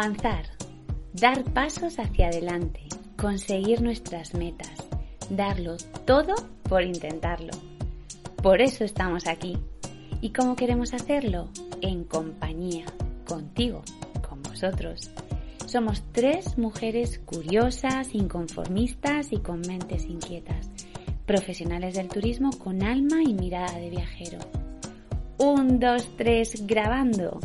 Avanzar, dar pasos hacia adelante, conseguir nuestras metas, darlo todo por intentarlo. Por eso estamos aquí. ¿Y cómo queremos hacerlo? En compañía, contigo, con vosotros. Somos tres mujeres curiosas, inconformistas y con mentes inquietas, profesionales del turismo con alma y mirada de viajero. Un, dos, tres, grabando.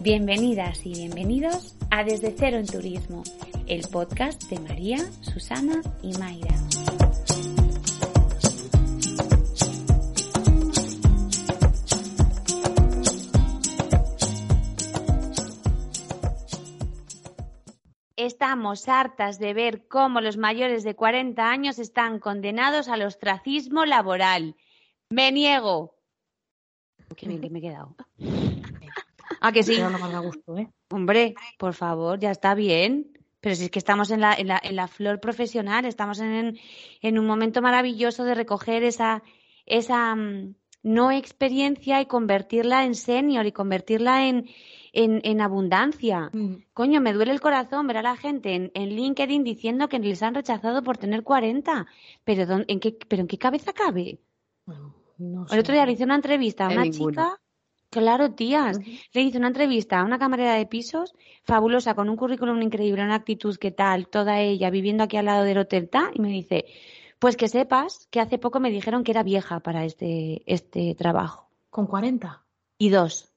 Bienvenidas y bienvenidos a Desde Cero en Turismo, el podcast de María, Susana y Mayra. Estamos hartas de ver cómo los mayores de 40 años están condenados al ostracismo laboral. Me niego. Qué bien que me he quedado. Ah, que sí. ¿eh? Hombre, por favor, ya está bien. Pero si es que estamos en la, en la, en la flor profesional, estamos en, en, un momento maravilloso de recoger esa, esa mm, no experiencia y convertirla en senior y convertirla en, en, en abundancia. Mm. Coño, me duele el corazón ver a la gente en, en LinkedIn diciendo que les han rechazado por tener 40. Pero, ¿dónde- en qué, pero ¿en qué cabeza cabe? No El otro día le hice una entrevista a En una ninguna. chica, claro, tías, le hice una entrevista a una camarera de pisos, fabulosa, con un currículum increíble, una actitud que tal, toda ella viviendo aquí al lado del hotel ta, y me dice, pues que sepas que hace poco me dijeron que era vieja para este, este trabajo. Con 40. Y dos.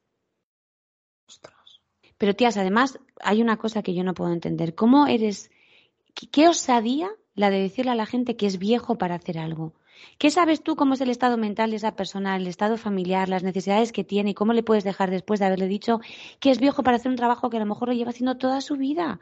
Ostras. Pero tías, además, hay una cosa que yo no puedo entender. ¿Cómo eres, qué, qué osadía la de decirle a la gente que es viejo para hacer algo? ¿Qué sabes tú cómo es el estado mental de esa persona, el estado familiar, las necesidades que tiene y cómo le puedes dejar después de haberle dicho que es viejo para hacer un trabajo que a lo mejor lo lleva haciendo toda su vida?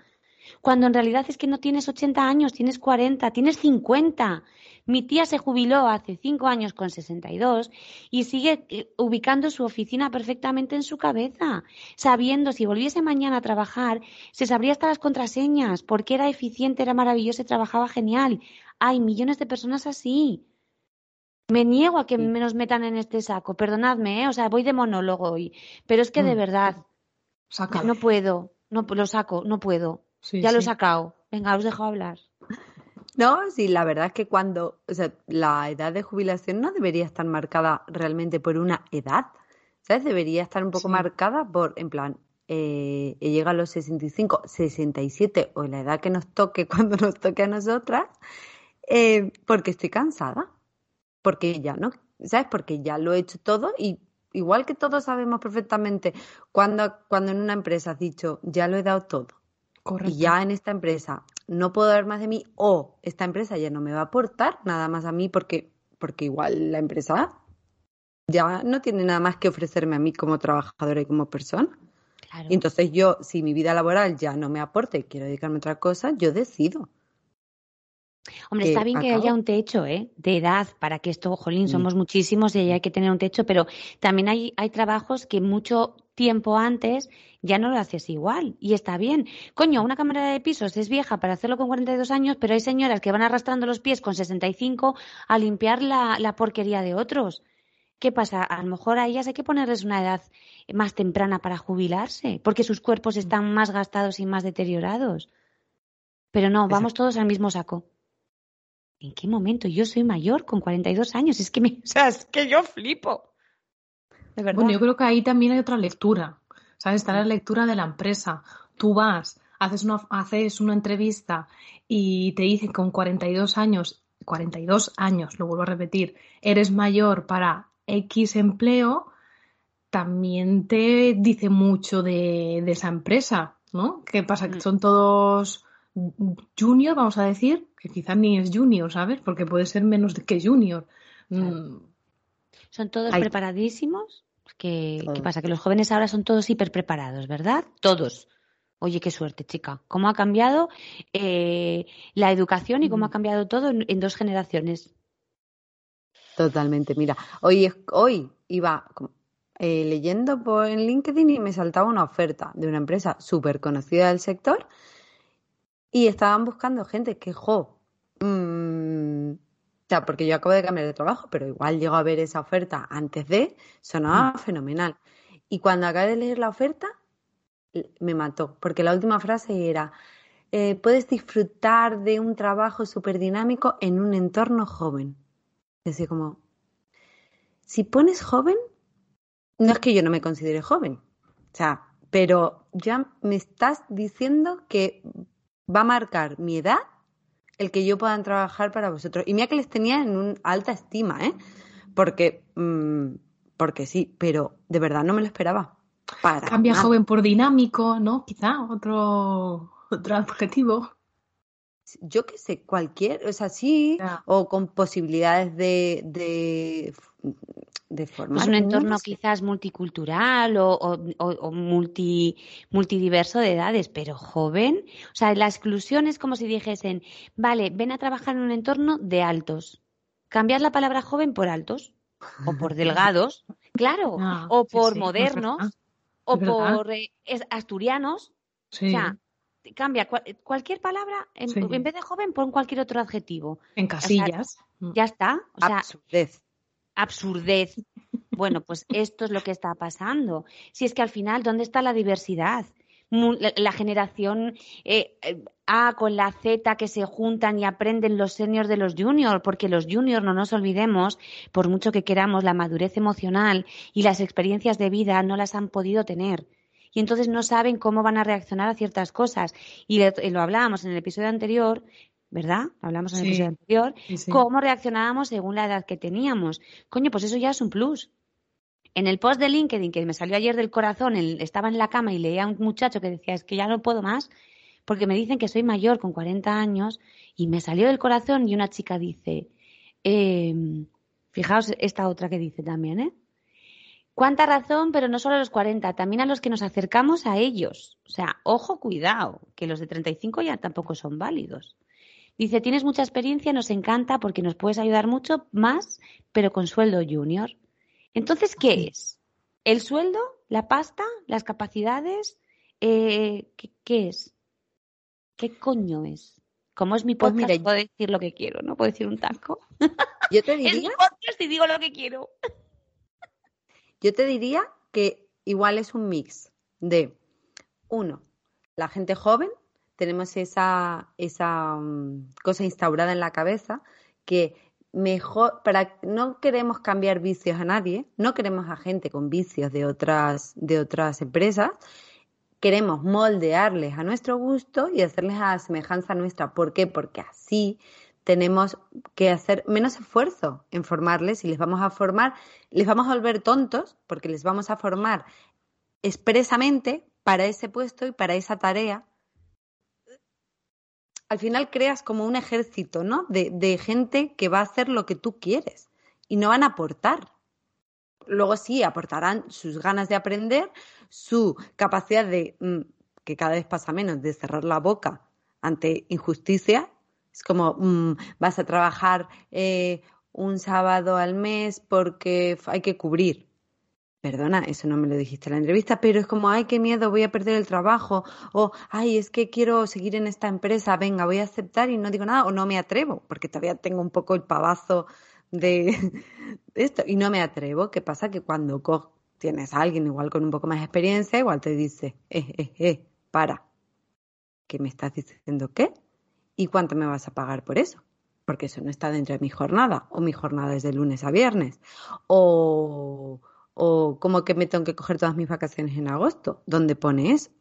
Cuando en realidad es que no tienes 80 años, tienes 40, tienes 50. Mi tía se jubiló hace 5 años con 62 y sigue eh, ubicando su oficina perfectamente en su cabeza, sabiendo si volviese mañana a trabajar, se sabría hasta las contraseñas, porque era eficiente, era maravilloso y trabajaba genial. Hay millones de personas así. Me niego a que Sí. me nos metan en este saco, perdonadme, ¿eh? o sea, voy de monólogo hoy, pero es que de Mm. verdad, Sácalo. no puedo, no lo saco, no puedo. Sí, Ya lo he sacado. Venga, os dejo hablar. No, sí, la verdad es que cuando, o sea, la edad de jubilación no debería estar marcada realmente por una edad, ¿sabes? Debería estar un poco marcada por, en plan, eh, llega a los 65, 67 o la edad que nos toque cuando nos toque a nosotras, eh, porque estoy cansada, porque ya no, ¿sabes? Porque ya lo he hecho todo y igual que todos sabemos perfectamente cuando, cuando en una empresa has dicho, ya lo he dado todo. Correcto. y ya en esta empresa no puedo dar más de mí o esta empresa ya no me va a aportar nada más a mí porque, porque igual la empresa ya no tiene nada más que ofrecerme a mí como trabajadora y como persona. Claro. Y entonces yo, si mi vida laboral ya no me aporta y quiero dedicarme a otra cosa, yo decido. Hombre, que está bien que haya un techo, ¿eh? De edad, para que esto, jolín, Sí. somos muchísimos y hay que tener un techo, pero también hay, hay trabajos que mucho tiempo antes ya no lo haces igual y está bien. Coño, una camarera de pisos es vieja para hacerlo con 42 años, pero hay señoras que van arrastrando los pies con 65 a limpiar la, la porquería de otros. ¿Qué pasa? A lo mejor a ellas hay que ponerles una edad más temprana para jubilarse, porque sus cuerpos están más gastados y más deteriorados. Pero no, vamos todos al mismo saco. ¿En qué momento? Yo soy mayor con 42 años. Es que me, o sea, es que yo flipo. De verdad. Bueno, yo creo que ahí también hay otra lectura. ¿Sabes? Está la lectura de la empresa. Tú vas, haces una, haces una entrevista y te dicen con 42 años, 42 años, lo vuelvo a repetir, eres mayor para X empleo, también te dice mucho de, de esa empresa, ¿no? ¿Qué pasa? Mm. Que son todos junior, vamos a decir, que quizás ni es junior, ¿sabes? Porque puede ser menos de que junior. Mm, Son todos preparadísimos. ¿Qué, ¿Qué pasa? Que los jóvenes ahora son todos hiper preparados, ¿verdad? Todos. Oye, qué suerte, chica. ¿Cómo ha cambiado eh, la educación y cómo ha Mm. cambiado todo en, en dos generaciones? Totalmente. Mira, hoy, es- hoy iba como, eh, leyendo por en LinkedIn y me saltaba una oferta de una empresa súper conocida del sector y estaban buscando gente que, jo, mm, o sea, porque yo acabo de cambiar de trabajo, pero igual llego a ver esa oferta antes de, sonaba fenomenal. Y cuando acabé de leer la oferta, me mató, porque la última frase era, eh, puedes disfrutar de un trabajo súper dinámico en un entorno joven. Es decir, como, si pones joven, no es que yo no me considere joven, o sea, pero ya me estás diciendo que va a marcar mi edad el que yo pueda trabajar para vosotros. Y mira que les tenía en una alta estima, ¿eh? Porque, mm, porque sí, pero de verdad no me lo esperaba. Para Cambia joven por dinámico, ¿no? Quizá otro, otro adjetivo. Yo qué sé, cualquier, o sea, sí, o con posibilidades de, de, de formar. Pues un entorno quizás multicultural o, o, multi, multidiverso de edades, pero joven. O sea, la exclusión es como si dijesen, vale, ven a trabajar en un entorno de altos. Cambiar la palabra joven por altos o por delgados, claro, ah, o por modernos o por eh, asturianos. O sea, cambia cualquier palabra, en, vez de joven, pon cualquier otro adjetivo. En casillas. ya está. O sea, absurdez. Absurdez. Bueno, pues esto es lo que está pasando. Si es que al final, ¿dónde está la diversidad? La, generación eh, eh, A con la Z que se juntan y aprenden los seniors de los juniors, porque los juniors, no nos olvidemos, por mucho que queramos, la madurez emocional y las experiencias de vida no las han podido tener y entonces no saben cómo van a reaccionar a ciertas cosas. Y lo hablábamos en el episodio anterior, ¿verdad? Hablamos en el episodio anterior, cómo reaccionábamos según la edad que teníamos. Coño, pues eso ya es un plus. En el post de LinkedIn que me salió ayer del corazón, estaba en la cama y leía a un muchacho que decía, es que ya no puedo más, porque me dicen que soy mayor con 40 años, y me salió del corazón y una chica dice, eh, fijaos esta otra que dice también, ¿eh? Cuánta razón, pero no solo a los 40, también a los que nos acercamos a ellos. O sea, ojo, cuidado, que los de 35 ya tampoco son válidos. Dice, tienes mucha experiencia, nos encanta porque nos puedes ayudar mucho más, pero con sueldo junior. Entonces, ¿qué es? ¿El sueldo? ¿La pasta? ¿Las capacidades? Eh, ¿qué, es? ¿Qué coño es? Como es mi pues podcast, puedo decir lo que quiero, ¿no? Puedo decir un taco. Yo te diría... es mi podcast y digo lo que quiero. Yo te diría que igual es un mix de, uno, la gente joven, tenemos esa, esa mm, cosa instaurada en la cabeza que mejor, para, no queremos cambiar vicios a nadie, no queremos a gente con vicios de otras, de otras empresas, queremos moldearles a nuestro gusto y hacerles a semejanza nuestra. ¿Por qué? Porque así tenemos que hacer menos esfuerzo en formarles y les vamos a formar, les vamos a volver tontos porque les vamos a formar expresamente para ese puesto y para esa tarea. Al final creas como un ejército, ¿no? De, gente que va a hacer lo que tú quieres y no van a aportar. Luego sí, aportarán sus ganas de aprender, su capacidad de, mm, que cada vez pasa menos, de cerrar la boca ante injusticia es como, mm, vas a trabajar eh, un sábado al mes porque hay que cubrir. Perdona, eso no me lo dijiste en la entrevista, pero es como, ay, qué miedo, voy a perder el trabajo, o, ay, es que quiero seguir en esta empresa, venga, voy a aceptar y no digo nada, o no me atrevo, porque todavía tengo un poco el pavazo de esto, y no me atrevo. ¿Qué pasa? Que cuando tienes a alguien igual con un poco más de experiencia, igual te dice, eh, eh, eh, para, ¿qué me estás diciendo qué? ¿Y cuánto me vas a pagar por eso? Porque eso no está dentro de mi jornada, o mi jornada es de lunes a viernes, o, o como que me tengo que coger todas mis vacaciones en agosto, ¿dónde pone eso?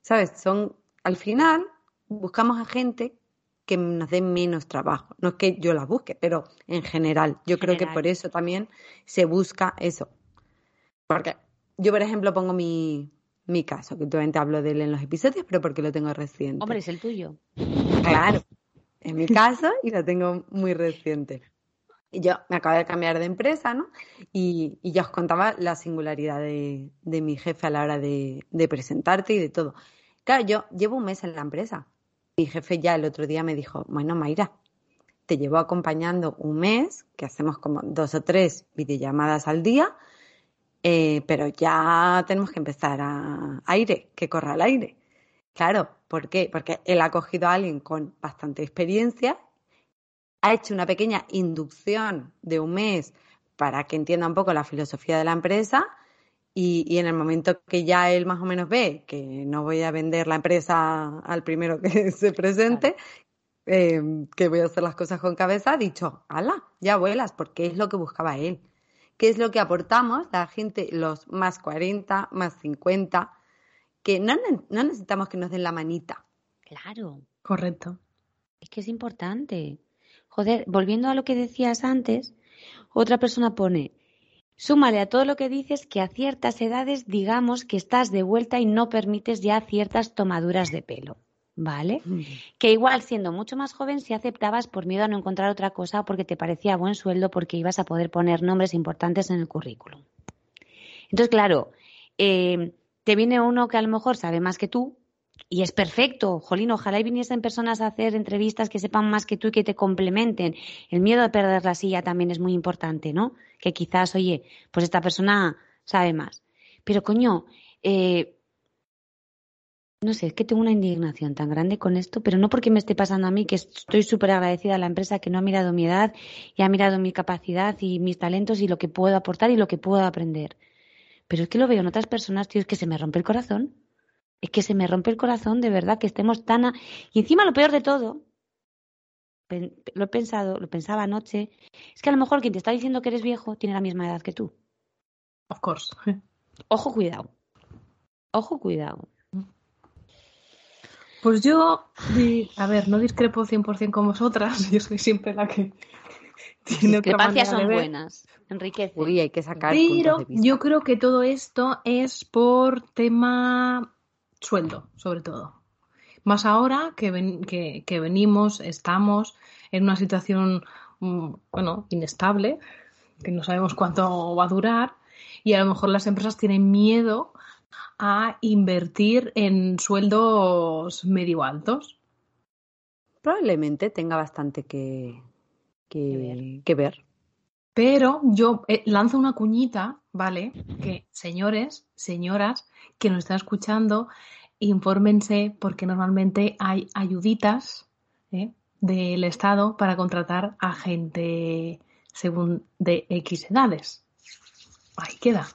¿Sabes? Son, al final, buscamos a gente que nos dé menos trabajo. No es que yo la busque, pero en general, yo creo que por eso también se busca eso. Porque yo, por ejemplo, pongo mi, mi caso, que obviamente hablo de él en los episodios, pero porque lo tengo reciente. Hombre, es el tuyo. Claro, en mi caso y lo tengo muy reciente. Yo me acabo de cambiar de empresa, ¿no? Y, ya os contaba la singularidad de, mi jefe a la hora de, de, presentarte y de todo. Claro, yo llevo un mes en la empresa. Mi jefe ya el otro día me dijo, bueno, Mayra, te llevo acompañando un mes, que hacemos como dos o tres videollamadas al día, eh, pero ya tenemos que empezar a aire, que corra al aire. Claro, ¿por qué? Porque él ha cogido a alguien con bastante experiencia, ha hecho una pequeña inducción de un mes para que entienda un poco la filosofía de la empresa Y, en el momento que ya él más o menos ve que no voy a vender la empresa al primero que se presente, em, que voy a hacer las cosas con cabeza, ha dicho, ala, ya vuelas, porque es lo que buscaba él. ¿Qué es lo que aportamos la gente, los más 40, más 50? Que no, no necesitamos que nos den la manita. Claro. Correcto. Es que es importante. Joder, volviendo a lo que decías antes, otra persona pone, súmale a todo lo que dices que a ciertas edades digamos que estás de vuelta y no permites ya ciertas tomaduras de pelo. ¿Vale? Mm. Que igual siendo mucho más joven si aceptabas por miedo a no encontrar otra cosa o porque te parecía buen sueldo porque ibas a poder poner nombres importantes en el currículum. Entonces, claro, eh, te viene uno que a lo mejor sabe más que tú y es perfecto, Jolín, ojalá y viniesen personas a hacer entrevistas que sepan más que tú y que te complementen. El miedo a perder la silla también es muy importante, ¿no? Que quizás, oye, pues esta persona sabe más. Pero coño, eh, no sé, es que tengo una indignación tan grande con esto, pero no porque me esté pasando a mí, que estoy súper agradecida a la empresa que no ha mirado mi edad y ha mirado mi capacidad y mis talentos y lo que puedo aportar y lo que puedo aprender. Pero es que lo veo en otras personas, tío, es que se me rompe el corazón. Es que se me rompe el corazón de verdad que estemos tan... Y encima lo peor de todo, lo he pensado, lo pensaba anoche, es que a lo mejor quien te está diciendo que eres viejo tiene la misma edad que tú. Of course. Ojo, cuidado. Ojo, cuidado. Pues yo, a ver, no discrepo 100% con vosotras, yo soy siempre la que tiene Discrepancias son buenas, enriquece. Uy, hay que sacar Pero yo creo que todo esto es por tema sueldo, sobre todo. Más ahora que, que, venimos, estamos en una situación, mm, bueno, inestable, que no sabemos cuánto va a durar, y a lo mejor las empresas tienen miedo a invertir en sueldos medio altos. Probablemente tenga bastante que, que, ver. Pero yo eh, lanzo una cuñita, ¿vale? Que señores, señoras que nos están escuchando, infórmense porque normalmente hay ayuditas ¿eh? del Estado para contratar a gente según de X edades. Ahí queda.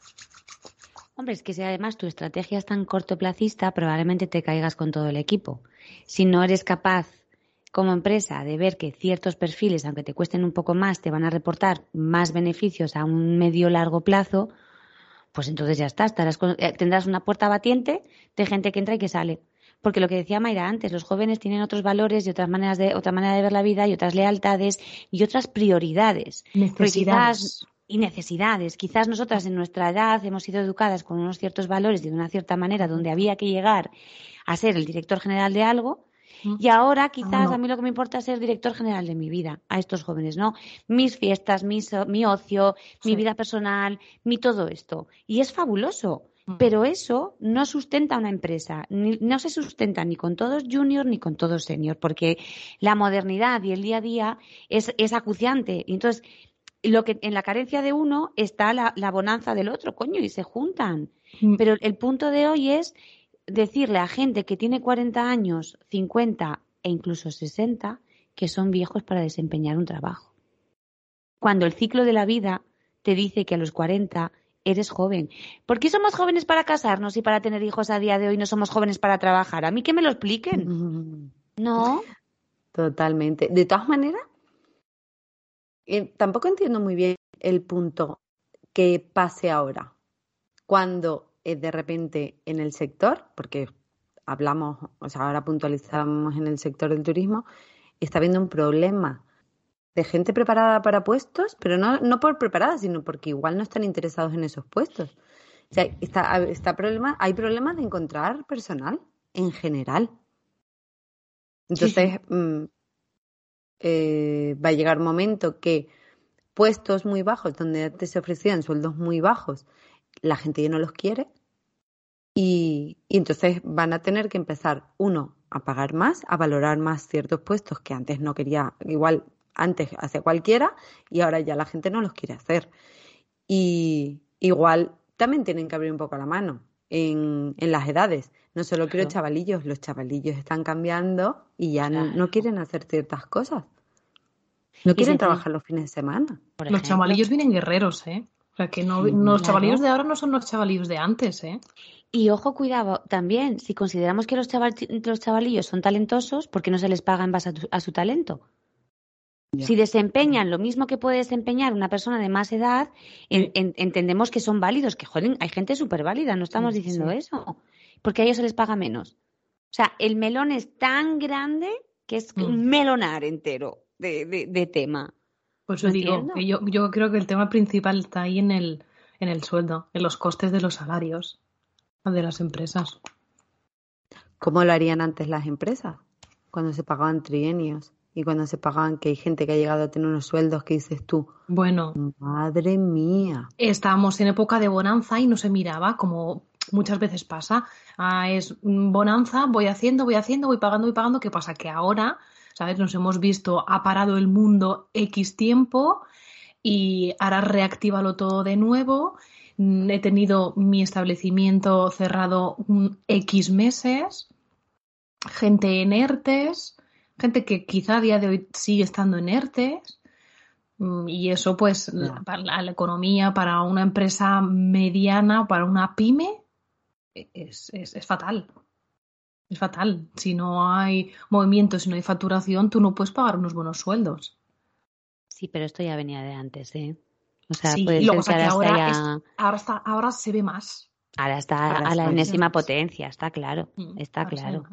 Hombre, es que si además tu estrategia es tan cortoplacista, probablemente te caigas con todo el equipo. Si no eres capaz como empresa de ver que ciertos perfiles, aunque te cuesten un poco más, te van a reportar más beneficios a un medio largo plazo, pues entonces ya está, eh, tendrás una puerta batiente de gente que entra y que sale. Porque lo que decía Mayra antes, los jóvenes tienen otros valores y otras maneras de, otra manera de ver la vida y otras lealtades y otras prioridades. Necesidades. y necesidades. Quizás nosotras en nuestra edad hemos sido educadas con unos ciertos valores y de una cierta manera donde había que llegar a ser el director general de algo y ahora quizás a mí lo que me importa es ser director general de mi vida, a estos jóvenes, ¿no? Mis fiestas, mi ocio, mi vida personal, mi todo esto. Y es fabuloso. Mm. Pero eso no sustenta una empresa, no se sustenta ni con todos junior ni con todos senior, porque la modernidad y el día a día es, es acuciante. Y entonces, lo que en la carencia de uno está la, la bonanza del otro, coño, y se juntan. Mm. Pero el punto de hoy es decirle a gente que tiene 40 años, 50 e incluso 60 que son viejos para desempeñar un trabajo. Cuando el ciclo de la vida te dice que a los 40 eres joven. ¿Por qué somos jóvenes para casarnos y para tener hijos a día de hoy no somos jóvenes para trabajar? A mí que me lo expliquen. ¿No? Totalmente. De todas maneras, eh, tampoco entiendo muy bien el punto que pase ahora. Cuando de repente en el sector, porque hablamos, o sea, ahora puntualizamos en el sector del turismo, está habiendo un problema de gente preparada para puestos, pero no, no por preparada, sino porque igual no están interesados en esos puestos. O sea, está, está problema, hay problemas de encontrar personal en general. Entonces, mm, eh, va a llegar un momento que puestos muy bajos, donde antes se ofrecían sueldos muy bajos, la gente ya no los quiere y, entonces van a tener que empezar, uno, a pagar más, a valorar más ciertos puestos que antes no quería, igual antes hace cualquiera y ahora ya la gente no los quiere hacer. Y igual también tienen que abrir un poco la mano en, en las edades. No solo quiero chavalillos, los chavalillos están cambiando y ya no, quieren hacer ciertas cosas. No quieren trabajar los fines de semana. Los chavalillos vienen guerreros, ¿eh? Sea que no, los chavalillos de ahora no son los chavalillos de antes, ¿eh? Y ojo, cuidado, también, si consideramos que los, chavalillos son talentosos, ¿por qué no se les paga en base a, su talento? Si desempeñan lo mismo que puede desempeñar una persona de más edad, entendemos que son válidos, que joder, hay gente súper válida, no estamos diciendo eso, porque a ellos se les paga menos. O sea, el melón es tan grande que es un mm. melonar entero de, tema. Pues yo digo que yo, yo creo que el tema principal está ahí en el, en el sueldo, en los costes de los salarios de las empresas. ¿Cómo lo harían antes las empresas? Cuando se pagaban trienios y cuando se pagaban que hay gente que ha llegado a tener unos sueldos que dices tú. Bueno. Madre mía. Estábamos en época de bonanza y no se miraba como muchas veces pasa. Ah, es bonanza, voy haciendo, voy haciendo, voy pagando, voy pagando. ¿Qué pasa? Que ahora, ¿sabes? Nos hemos visto, ha parado el mundo X tiempo y ahora reactívalo todo de nuevo Mm, he tenido mi establecimiento cerrado X meses, gente en ERTES, gente que quizá a día de hoy sigue estando en ERTES. Mm, y eso, pues, para la, economía, para una empresa mediana, para una pyme, e, es, es, fatal. Es fatal. Si no hay movimiento, si no hay facturación, tú no puedes pagar unos buenos sueldos. Sí, pero esto ya venía de antes, ¿eh? O sea, sí, puede ser que ahora, ahora, se ve más. Ahora está a la enésima potencia, está claro, mm, está claro.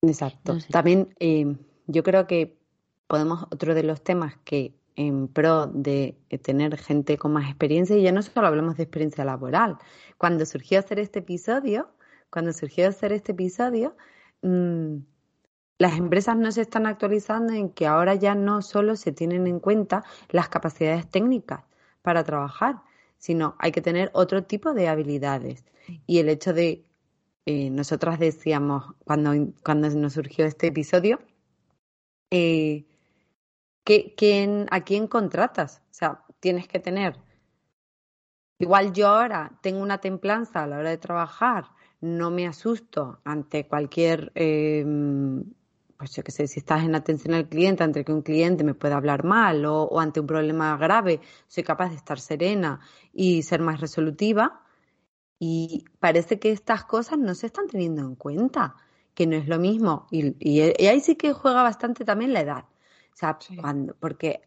Exacto. También eh, yo creo que podemos, otro de los temas que en pro de tener gente con más experiencia, y ya no solo hablamos de experiencia laboral, cuando surgió hacer este episodio, cuando surgió hacer este episodio, mmm, las empresas no se están actualizando en que ahora ya no solo se tienen en cuenta las capacidades técnicas para trabajar, sino hay que tener otro tipo de habilidades. Y el hecho de, eh, nosotras decíamos cuando, cuando nos surgió este episodio, eh, ¿a quién contratas? O sea, tienes que tener. Igual yo ahora tengo una templanza a la hora de trabajar, no me asusto ante cualquier eh, pues yo qué sé, si estás en atención al cliente, ante que un cliente me pueda hablar mal o, ante un problema grave, soy capaz de estar serena y ser más resolutiva. Y parece que estas cosas no se están teniendo en cuenta, que no es lo mismo. Y, ahí sí que juega bastante también la edad. O sea, cuando, porque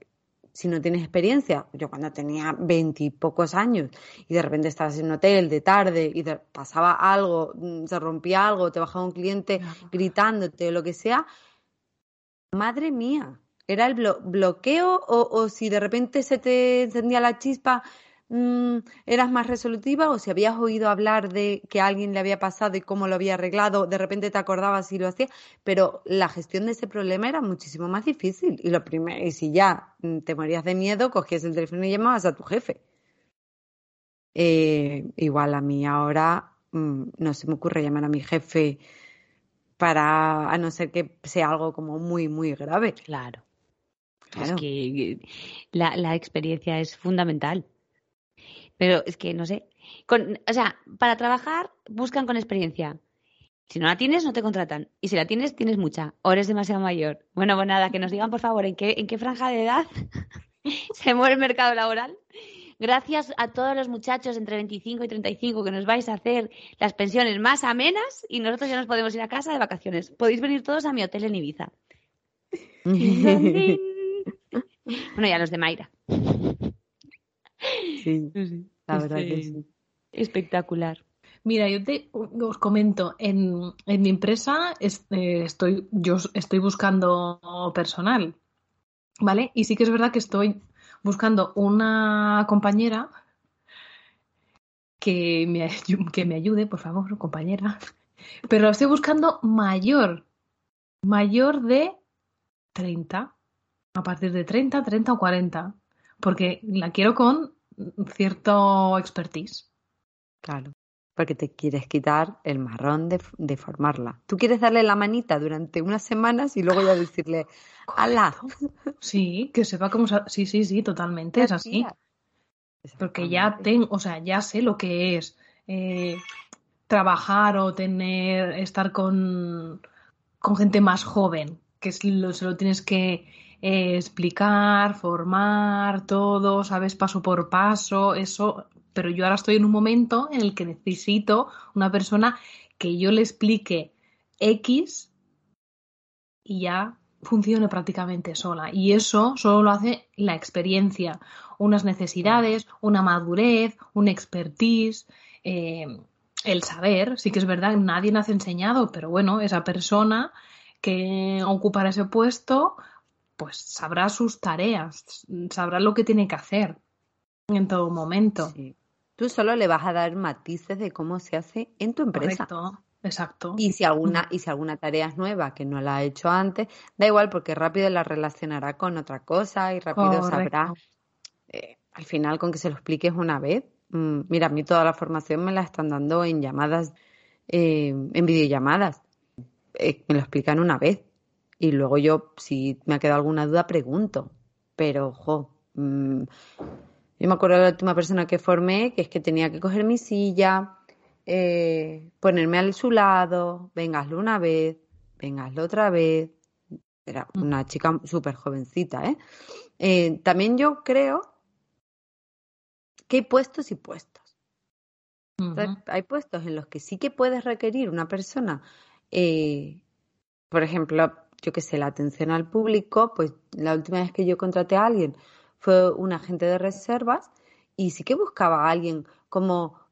si no tienes experiencia, yo cuando tenía veintipocos años y de repente estabas en un hotel de tarde y pasaba algo, mm, se rompía algo, te bajaba un cliente gritándote o lo que sea, madre mía, ¿era el bloqueo o, si de repente se te encendía la chispa, mm, eras más resolutiva o si habías oído hablar de que a alguien le había pasado y cómo lo había arreglado, de repente te acordabas y lo hacías, pero la gestión de ese problema era muchísimo más difícil y lo primero, y si ya mm, te morías de miedo, cogías el teléfono y llamabas a tu jefe. Eh, igual a mí ahora mm, no se me ocurre llamar a mi jefe para, a no ser que sea algo como muy, muy grave. Claro. Es que la, la, experiencia es fundamental. Pero es que, no sé, con, o sea, para trabajar buscan con experiencia. Si no la tienes, no te contratan. Y si la tienes, tienes mucha. O eres demasiado mayor. Bueno, pues nada, que nos digan, por favor, en qué, en qué franja de edad se mueve el mercado laboral Gracias a todos los muchachos entre 25 y 35 que nos vais a hacer las pensiones más amenas y nosotros ya nos podemos ir a casa de vacaciones. Podéis venir todos a mi hotel en Ibiza. bueno, ya los de Mayra. Sí, la verdad que sí. Espectacular. Mira, yo te, os comento, en, en mi empresa eh, estoy, yo estoy buscando personal, ¿vale? Y sí que es verdad que estoy buscando una compañera que me, que me ayude, por favor, compañera. Pero estoy buscando mayor, mayor de 30, a partir de 30, 30 o 40, porque la quiero con cierto expertise. Claro, porque te quieres quitar el marrón de, de, formarla. Tú quieres darle la manita durante unas semanas y luego ya decirle, ¡Hala! Sí, que sepa cómo. Sí, sí, sí, totalmente, es así. Porque ya tengo, o sea, ya sé lo que es eh, trabajar o tener, estar con, con gente más joven, que es lo, se lo tienes que eh, explicar, formar, todo, sabes, paso por paso, eso, pero yo ahora estoy en un momento en el que necesito una persona que yo le explique X y ya funcione prácticamente sola. Y eso solo lo hace la experiencia, unas necesidades, una madurez, un expertise, eh, el saber. Sí que es verdad, nadie nace enseñado, pero bueno, esa persona que ocupará ese puesto, pues sabrá sus tareas, sabrá lo que tiene que hacer en todo momento. Tú solo le vas a dar matices de cómo se hace en tu empresa. Correcto. Exacto. Y si alguna, y si alguna tarea es nueva que no la ha hecho antes, da igual porque rápido la relacionará con otra cosa y rápido sabrá. Eh, al final, con que se lo expliques una vez. Mm, mira, a mí toda la formación me la están dando en llamadas, eh, en videollamadas. Eh, me lo explican una vez. Y luego yo, si me ha quedado alguna duda, pregunto. Pero, ojo, mm, yo me acuerdo de la última persona que formé, que es que tenía que coger mi silla, eh, ponerme a su lado, venga, una vez, venga, otra vez. Era una chica súper jovencita, ¿eh? ¿eh? También yo creo que hay puestos y puestos. hay puestos en los que sí que puedes requerir una persona, eh, por ejemplo, yo que sé, la atención al público, pues la última vez que yo contraté a alguien fue un agente de reservas y sí que buscaba a alguien como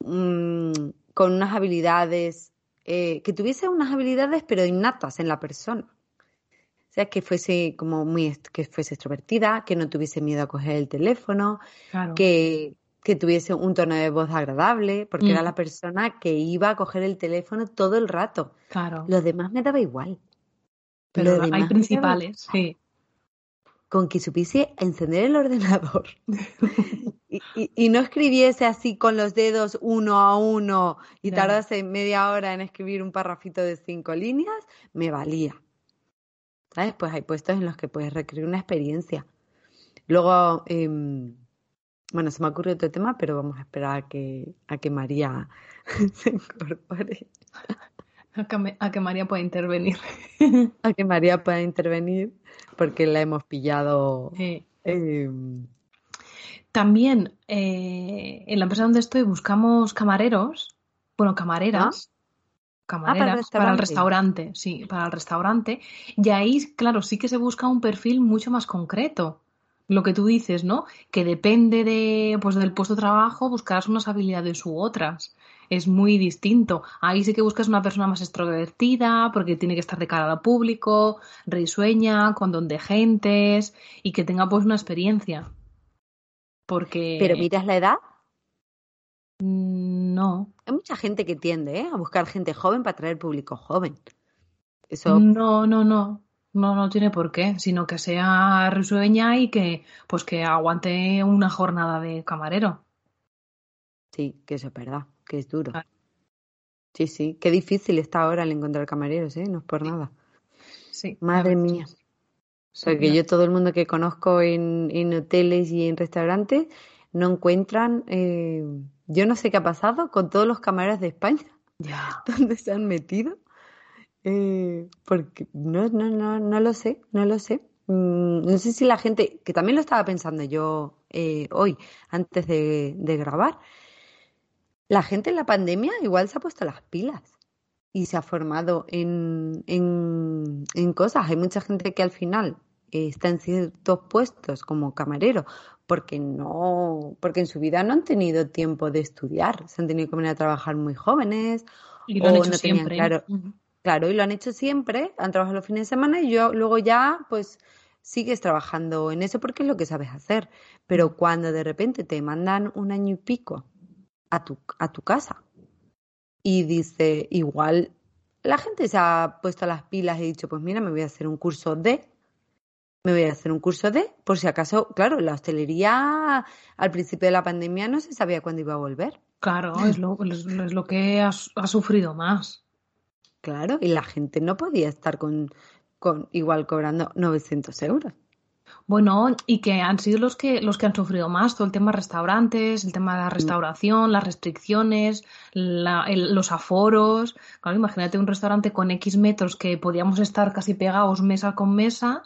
Mm, con unas habilidades, eh, que tuviese unas habilidades pero innatas en la persona. O sea, que fuese como muy, que fuese extrovertida, que no tuviese miedo a coger el teléfono, que, que tuviese un tono de voz agradable, porque era mm. la persona que iba a coger el teléfono todo el rato. Claro. Los demás me daba igual. Pero hay principales, sí. Con que supiese encender el ordenador y, no escribiese así con los dedos uno a uno y tardase media hora en escribir un parrafito de cinco líneas, me valía. ¿Sabes? Pues hay puestos en los que puedes requerir una experiencia. Luego, em, bueno, se me ocurrió otro tema, pero vamos a esperar a que, a que María se incorpore. A que, María pueda intervenir. a que María pueda intervenir, porque la hemos pillado. Em, también eh, en la empresa donde estoy buscamos camareros, bueno, camareras. Ah. Camareras para, el restaurante, sí, para el restaurante. Y ahí, claro, sí que se busca un perfil mucho más concreto. Lo que tú dices, ¿no? Que depende de, pues, del puesto de trabajo, buscarás unas habilidades u otras es muy distinto. Ahí sí que buscas una persona más extrovertida, porque tiene que estar de cara al público, risueña, con don de gentes y que tenga pues una experiencia. Porque... ¿Pero miras la edad? Mm, no. Hay mucha gente que tiende ¿eh? a buscar gente joven para traer público joven. Eso... No, no, no. No, no tiene por qué, sino que sea risueña y que, pues que aguante una jornada de camarero. Sí, que eso es verdad, que es duro. Sí, sí, qué difícil está ahora el encontrar camareros, ¿eh? No es por nada. Sí. Madre mía. Porque yo todo el mundo que conozco en, en hoteles y en restaurantes no encuentran, eh, yo no sé qué ha pasado con todos los camareros de España, ya. ¿dónde se han metido? Eh, porque no, no, no, no lo sé, no lo sé. Mm, no sé si la gente, que también lo estaba pensando yo eh, hoy, antes de, de grabar, la gente en la pandemia igual se ha puesto las pilas y se ha formado en, en, en, cosas. Hay mucha gente que al final está en ciertos puestos como camarero porque no, porque en su vida no han tenido tiempo de estudiar, se han tenido que venir a trabajar muy jóvenes y lo han hecho siempre. claro, claro, y lo han hecho siempre, han trabajado los fines de semana y yo luego ya pues sigues trabajando en eso porque es lo que sabes hacer, pero cuando de repente te mandan un año y pico a tu, a tu casa y dice, igual la gente se ha puesto las pilas y dicho, pues mira, me voy a hacer un curso de me voy a hacer un curso de, por si acaso, claro, la hostelería al principio de la pandemia no se sabía cuándo iba a volver. Claro, es lo, es, lo que ha, sufrido más. Claro, y la gente no podía estar con, con igual cobrando 900 euros. Bueno, y que han sido los que los que han sufrido más todo el tema de restaurantes, el tema de la mm. restauración, las restricciones, los aforos. Claro, imagínate un restaurante con X metros que podíamos estar casi pegados mesa con mesa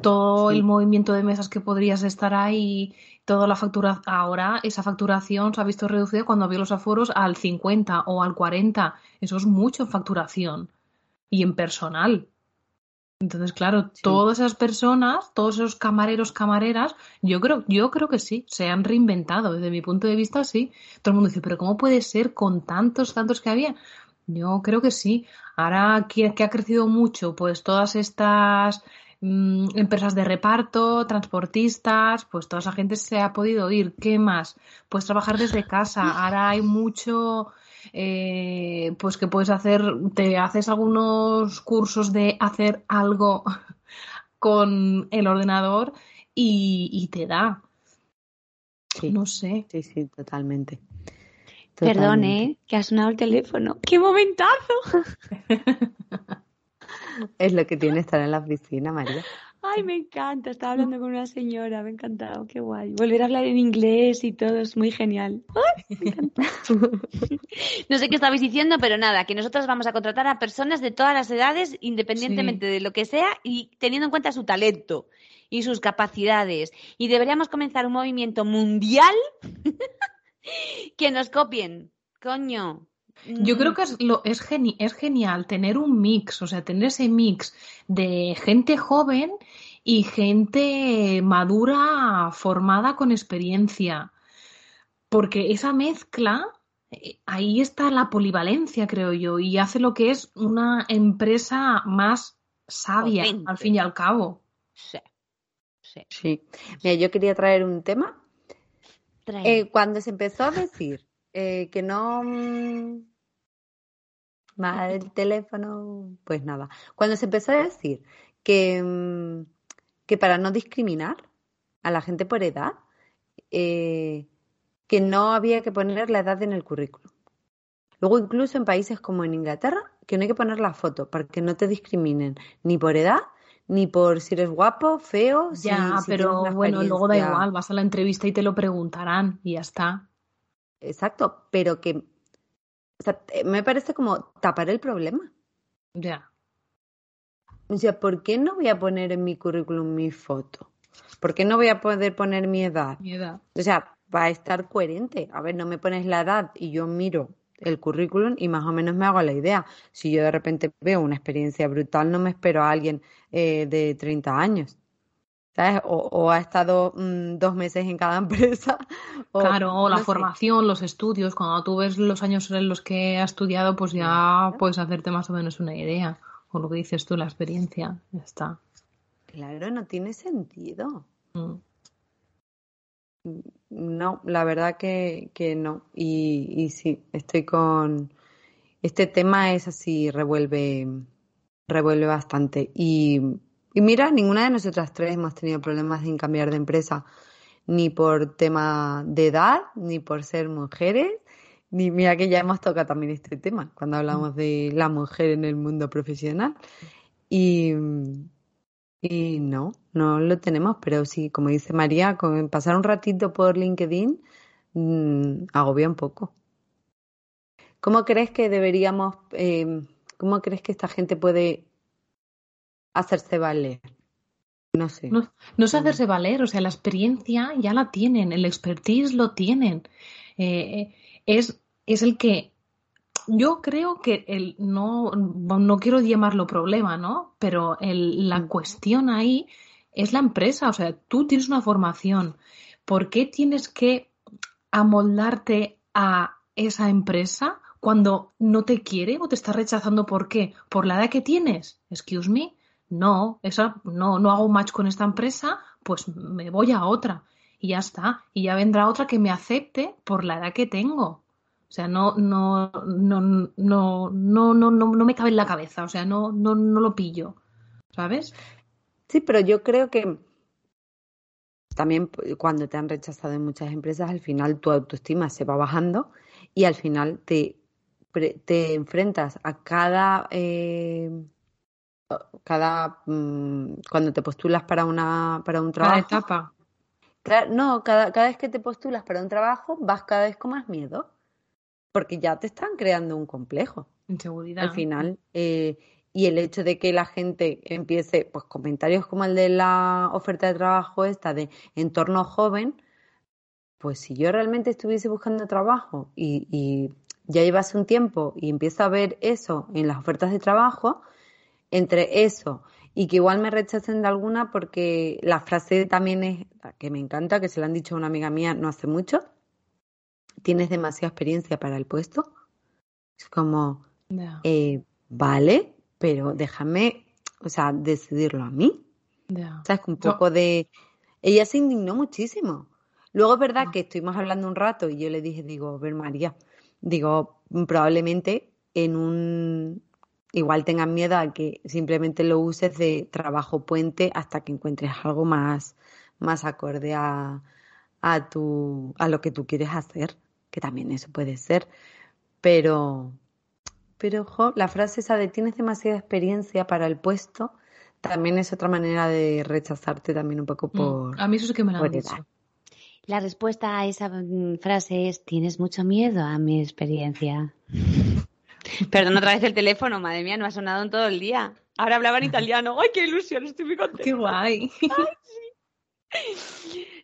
todo Sí. el movimiento de mesas que podrías estar ahí, toda la factura, ahora esa facturación se ha visto reducida cuando había los aforos al 50 o al 40. Eso es mucho en facturación y en personal. Entonces, claro, Sí. todas esas personas, todos esos camareros, camareras, yo creo, yo creo que sí, se han reinventado. Desde mi punto de vista, sí. Todo el mundo dice, pero ¿cómo puede ser con tantos, tantos que había? Yo creo que sí. Ahora que, que ha crecido mucho, pues todas estas mm, empresas de reparto, transportistas, pues toda esa gente se ha podido ir. ¿Qué más? Pues trabajar desde casa. Ahora hay mucho, eh, pues que puedes hacer, te haces algunos cursos de hacer algo con el ordenador y, y te da. Sí, No sé. sí, sí, totalmente. Perdón, Totalmente. ¿eh? Que ha sonado el teléfono. ¡Qué momentazo! Es lo que tiene estar en la oficina, María. Ay, me encanta. Estaba hablando con una señora. Me ha encantado. Qué guay. Volver a hablar en inglés y todo es muy genial. Ay, me encanta. No sé qué estabais diciendo, pero nada, que nosotros vamos a contratar a personas de todas las edades, independientemente de lo que sea y teniendo en cuenta su talento y sus capacidades. Y deberíamos comenzar un movimiento mundial que nos copien. Coño. Yo Mm, creo que es, lo, es, geni- es genial tener un mix, o sea, tener ese mix de gente joven y gente madura, formada con experiencia. Porque esa mezcla, eh, ahí está la polivalencia, creo yo, y hace lo que es una empresa más sabia, al fin y al cabo. Sí. Sí. Sí. Mira, yo quería traer un tema. Trae. Eh, cuando se empezó a decir eh, que no... mm, Más el teléfono, pues nada. Cuando se empezó a decir que, mm, que para no discriminar a la gente por edad, eh, que no había que poner la edad en el currículum. Luego, incluso en países como en Inglaterra, que no hay que poner la foto para que no te discriminen ni por edad, ni por si eres guapo, feo, si- Ya, si tienes pero bueno, luego da igual, vas a la entrevista y te lo preguntarán y ya está. Exacto, pero que o sea, eh, me parece como tapar el problema. Ya. O sea, ¿por qué no voy a poner en mi currículum mi foto? ¿Por qué no voy a poder poner mi edad? Mi edad. O sea, va a estar coherente. A ver, no me pones la edad y yo miro el currículum y más o menos me hago la idea. Si yo de repente veo una experiencia brutal, no me espero a alguien eh, de 30 años. ¿Sabes? O, o ha estado mm, dos meses en cada empresa. O, Claro, o la no sé. formación, los estudios, cuando tú ves los años en los que has estudiado, pues ya puedes hacerte más o menos una idea. O lo que dices tú, la experiencia, ya está. Claro, no tiene sentido. Mm. No, la verdad que, que no. Y, y sí, estoy con... Este tema es así, revuelve, revuelve bastante. Y, y mira, ninguna de nosotras tres hemos tenido problemas en cambiar de empresa, ni por tema de edad, ni por ser mujeres, ni mira que ya hemos tocado también este tema cuando hablamos de la mujer en el mundo profesional. Y, y no, no lo tenemos, pero sí, como dice María, con pasar un ratito por LinkedIn mm, agobia un poco. ¿Cómo crees que deberíamos, eh, cómo crees que esta gente puede hacerse valer? No sé. No, no Mm. hacerse valer, o sea, la experiencia ya la tienen, el expertise lo tienen. Eh, es, es el que yo creo que el no, no quiero llamarlo problema, ¿no? Pero el, la cuestión ahí es la empresa, o sea, tú tienes una formación, ¿por qué tienes que amoldarte a esa empresa cuando no te quiere o te está rechazando? ¿Por qué? ¿Por la edad que tienes? Excuse me. No, esa, no, no hago match con esta empresa, pues me voy a otra. Y ya está. Y ya vendrá otra que me acepte por la edad que tengo. O sea, no, no, no, no, no, no, no, no me cabe en la cabeza. O sea, no, no, no lo pillo. ¿Sabes? Sí, pero yo creo que también cuando te han rechazado en muchas empresas, al final tu autoestima se va bajando y al final te, te enfrentas a cada, eh, cada mm, cuando te postulas para una, para un Cada trabajo. etapa. Claro, no, cada, cada vez que te postulas para un trabajo vas cada vez con más miedo, porque ya te están creando un complejo Inseguridad. al final. eh, y el hecho de que la gente empiece, pues comentarios como el de la oferta de trabajo esta de entorno joven, pues si yo realmente estuviese buscando trabajo y, y ya llevase un tiempo y empiezo a ver eso en las ofertas de trabajo, entre eso y que igual me rechacen de alguna porque la frase también es, que me encanta, que se la han dicho a una amiga mía no hace mucho, tienes demasiada experiencia para el puesto. Es como, eh, vale, pero déjame, o sea, decidirlo a mí. O sea, es un poco de... Ella se indignó muchísimo. Luego es verdad ah. que estuvimos hablando un rato y yo le dije, digo, ver María, digo, probablemente en un, igual tengan miedo a que simplemente lo uses de trabajo puente hasta que encuentres algo más, más acorde a, a, tu, a lo que tú quieres hacer, que también eso puede ser. Pero, pero la frase esa de tienes demasiada experiencia para el puesto, también es otra manera de rechazarte también un poco mm, por. a mí eso es que me lo han dicho. La respuesta a esa mm, frase es tienes mucho miedo a mi experiencia. Perdón otra vez el teléfono, madre mía, no ha sonado en todo el día. Ahora hablaba en italiano. ¡Ay, qué ilusión! Estoy muy contenta. ¡Qué guay!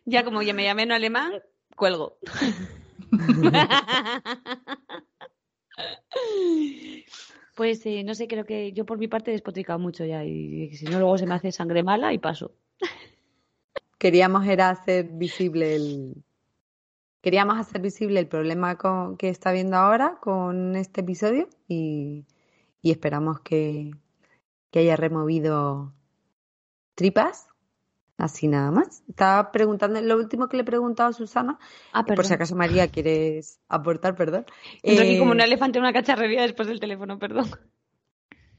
Ya como ya me llamé en alemán, cuelgo. Pues eh, no sé, creo que yo por mi parte he despotricado mucho ya y si no luego se me hace sangre mala y paso. Queríamos era hacer visible el, queríamos hacer visible el problema que está viendo ahora con este episodio y, esperamos que, haya removido tripas. Así nada más. Estaba preguntando, lo último que le he preguntado a Susana, ah, por si acaso María quieres aportar, perdón. Entro aquí como un eh, elefante en una cacharrería después del teléfono, perdón.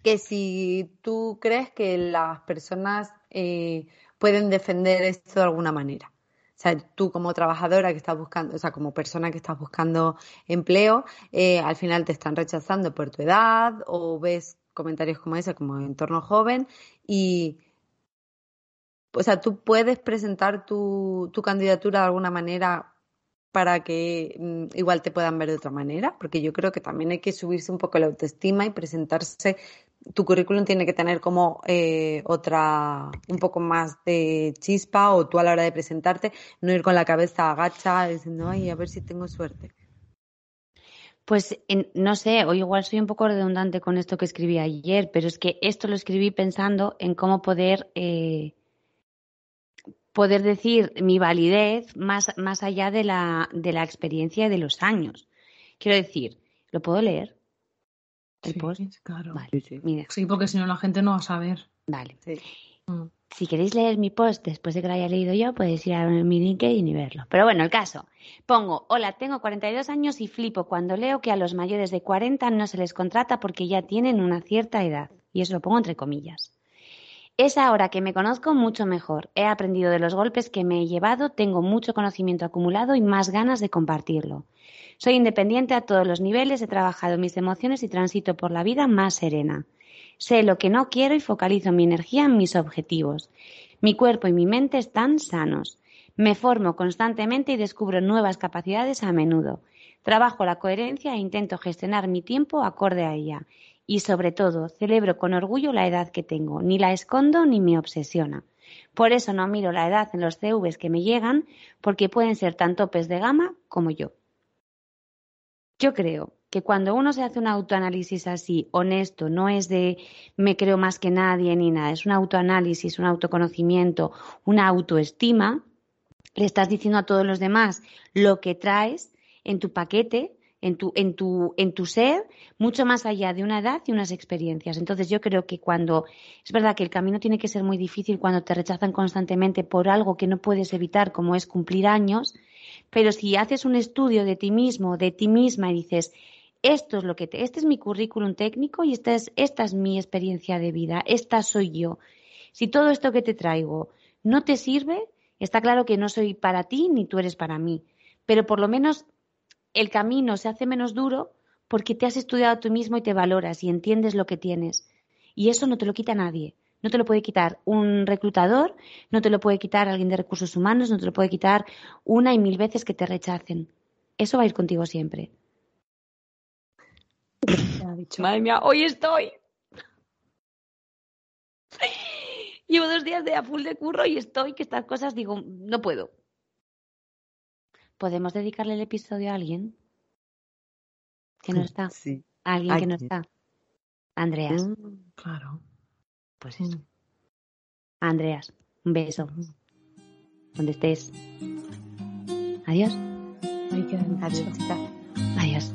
Que si tú crees que las personas eh, pueden defender esto de alguna manera. Sea, tú como trabajadora que estás buscando, o sea, como persona que estás buscando empleo, eh, al final te están rechazando por tu edad o ves comentarios como ese, como entorno joven y, o sea, tú puedes presentar tu, tu candidatura de alguna manera para que mm, igual te puedan ver de otra manera, porque yo creo que también hay que subirse un poco la autoestima y presentarse tu currículum tiene que tener como eh, otra, un poco más de chispa o tú a la hora de presentarte, no ir con la cabeza agacha diciendo, ay, a ver si tengo suerte. Pues no sé, o igual soy un poco redundante con esto que escribí ayer, pero es que esto lo escribí pensando en cómo poder, eh, poder decir mi validez más, más allá de la, de la experiencia de los años. Quiero decir, ¿lo puedo leer? Sí, Claro. sí, porque si no la gente no va a saber. Vale. Mm. Si queréis leer mi post después de que lo haya leído yo, podéis ir a mi LinkedIn y verlo. Pero bueno, el caso. Pongo, hola, tengo 42 años y flipo cuando leo que a los mayores de 40 no se les contrata porque ya tienen una cierta edad. Y eso lo pongo entre comillas. Es ahora que me conozco mucho mejor. He aprendido de los golpes que me he llevado, tengo mucho conocimiento acumulado y más ganas de compartirlo. Soy independiente a todos los niveles, he trabajado mis emociones y transito por la vida más serena. Sé lo que no quiero y focalizo mi energía en mis objetivos. Mi cuerpo y mi mente están sanos. Me formo constantemente y descubro nuevas capacidades a menudo. Trabajo la coherencia e intento gestionar mi tiempo acorde a ella. Y sobre todo, celebro con orgullo la edad que tengo. Ni la escondo ni me obsesiona. Por eso no miro la edad en los CVs que me llegan, porque pueden ser tan topes de gama como yo. Yo creo que cuando uno se hace un autoanálisis así, honesto, no es de me creo más que nadie ni nada, es un autoanálisis, un autoconocimiento, una autoestima, le estás diciendo a todos los demás lo que traes en tu paquete, en tu, en tu, en tu ser, mucho más allá de una edad y unas experiencias. Entonces yo creo que cuando, es verdad que el camino tiene que ser muy difícil cuando te rechazan constantemente por algo que no puedes evitar, como es cumplir años, pero si haces un estudio de ti mismo, de ti misma y dices, esto es lo que te, este es mi currículum técnico y esta es, esta es mi experiencia de vida, esta soy yo. Si todo esto que te traigo no te sirve, está claro que no soy para ti ni tú eres para mí. Pero por lo menos el camino se hace menos duro porque te has estudiado tú mismo y te valoras y entiendes lo que tienes. Y eso no te lo quita nadie. No te lo puede quitar un reclutador, no te lo puede quitar alguien de recursos humanos, no te lo puede quitar una y mil veces que te rechacen. Eso va a ir contigo siempre. Madre mía, hoy estoy. Llevo dos días de a full de curro y estoy que estas cosas digo, no puedo. ¿Podemos dedicarle el episodio a alguien que no está? Sí. A alguien ¿A que no está. Andreas. Mm, Claro. Pues eso. Andreas, un beso. Donde estés. Adiós. Adiós, chicas. Adiós.